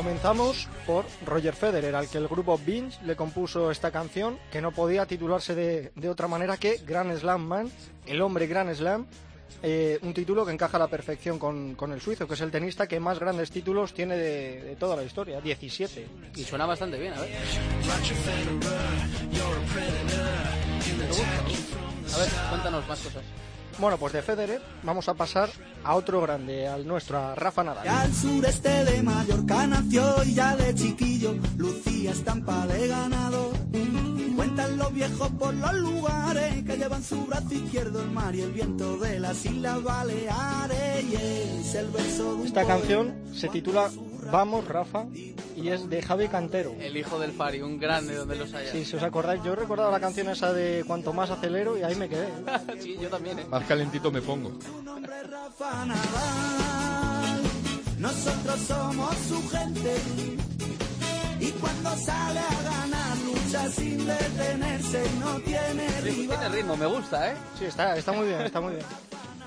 Comenzamos por Roger Federer, al que el grupo Binge le compuso esta canción, que no podía titularse de, de otra manera que Grand Slam Man, el hombre Grand Slam, eh, un título que encaja a la perfección con, con, el suizo, que es el tenista que más grandes títulos tiene de, de, toda la historia, 17. Y suena bastante bien, a ver. A ver, cuéntanos más cosas. Bueno, pues de Federer vamos a pasar a otro grande, al nuestro, a Rafa Nadal. Al sureste de Mallorca nació y ya de chiquillo lucía estampa de ganador. Cuentan los viejos por los lugares que llevan su brazo izquierdo el mar y el viento de las Islas Baleares. Y es el verso de un Esta canción se titula Vamos, Rafa, y es de Javi Cantero. El hijo del Fari, un grande donde los haya. Sí, si os acordáis, yo he recordado la canción esa de Cuanto más acelero y ahí me quedé. sí, yo también, ¿eh? Más calentito me pongo. Su nombre es Rafa Nadal. Nosotros somos su gente. Y cuando sale a ganar, lucha sin detenerse y no tiene rival. Tiene ritmo, me gusta, ¿eh? Sí, está, está muy bien, está muy bien.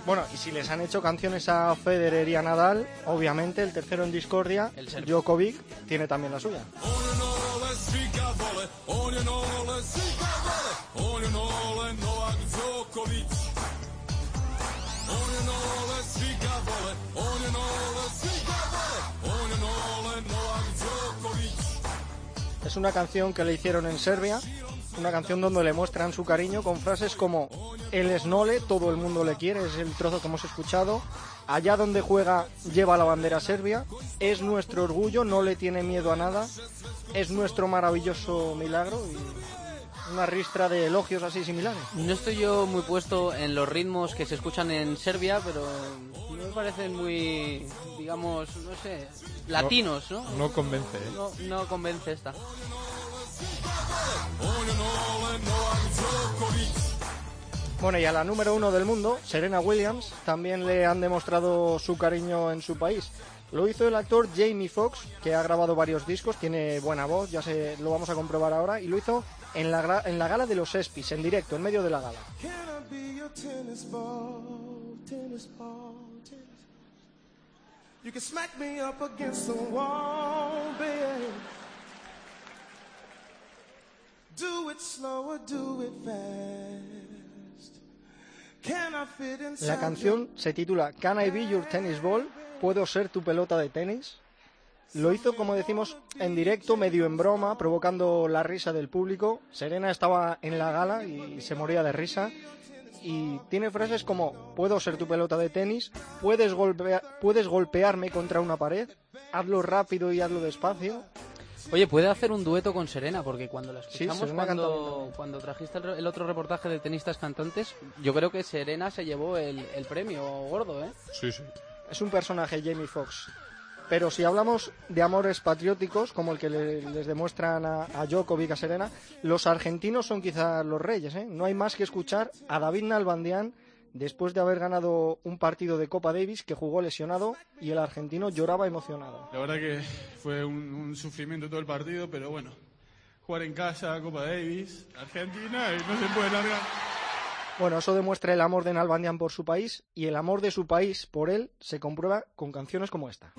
Bueno, y si les han hecho canciones a Federer y a Nadal, obviamente el tercero en discordia, El. Djokovic, tiene también la suya. Es una canción que le hicieron en Serbia, una canción donde le muestran su cariño con frases como el Snole, todo el mundo le quiere, es el trozo que hemos escuchado. Allá donde juega lleva la bandera serbia, es nuestro orgullo, no le tiene miedo a nada, es nuestro maravilloso milagro y una ristra de elogios así similares. No estoy yo muy puesto en los ritmos que se escuchan en Serbia, pero no me parecen muy, digamos, no sé, latinos, ¿no? No convence, ¿eh? No, no convence esta. Bueno, y a la número uno del mundo, Serena Williams, también le han demostrado su cariño en su país. Lo hizo el actor Jamie Foxx, que ha grabado varios discos, tiene buena voz, ya se lo vamos a comprobar ahora, y lo hizo en la, en la gala de los ESPYs, en directo, en medio de la gala. Do it slow do it fast. La canción se titula Can I Be Your Tennis Ball? ¿Puedo ser tu pelota de tenis? Lo hizo, como decimos, en directo, medio en broma, provocando la risa del público. Serena estaba en la gala y se moría de risa. Y tiene frases como, puedo ser tu pelota de tenis, puedes, golpea- puedes golpearme contra una pared, hazlo rápido y hazlo despacio. Oye, puede hacer un dueto con Serena, porque cuando la escuchamos cuando, trajiste el, re- el otro reportaje de tenistas cantantes, yo creo que Serena se llevó el, el premio gordo, ¿eh? Sí, sí. Es un personaje, Jamie Foxx. Pero si hablamos de amores patrióticos, como el que le- les demuestran a, a Djokovic, a Serena, los argentinos son quizás los reyes. ¿eh? No hay más que escuchar a David Nalbandián después de haber ganado un partido de Copa Davis que jugó lesionado y el argentino lloraba emocionado. La verdad que fue un, un sufrimiento todo el partido, pero bueno, jugar en casa, Copa Davis, Argentina y no se puede largar. Bueno, eso demuestra el amor de Nalbandián por su país y el amor de su país por él se comprueba con canciones como esta.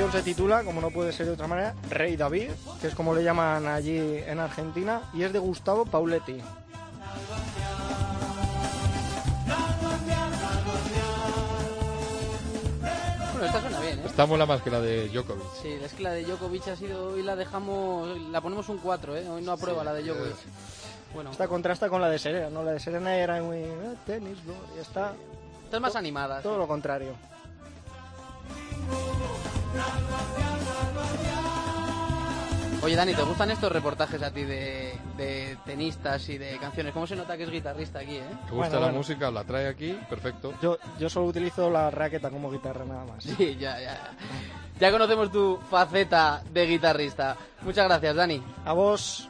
Canción se titula, como no puede ser de otra manera, Rey David, que es como le llaman allí en Argentina, y es de Gustavo Pauletti. Bueno, esta suena bien, ¿eh? Esta mola más que la de Djokovic. Sí, es que la de Djokovic ha sido, hoy la dejamos, la ponemos un 4, ¿eh? Hoy no aprueba la de Djokovic. Bueno, Esta contrasta con la de Serena, ¿no? La de Serena era muy... eh, tenis, ¿no? y está esta es más animada. todo lo contrario. Oye, Dani, ¿te gustan estos reportajes a ti de, de tenistas y de canciones? ¿Cómo se nota que es guitarrista aquí, eh? Te gusta Bueno, la bueno. música, la trae aquí, perfecto. Yo, yo solo utilizo la raqueta como guitarra nada más. Sí, ya, ya. Ya conocemos tu faceta de guitarrista. Muchas gracias, Dani. A vos...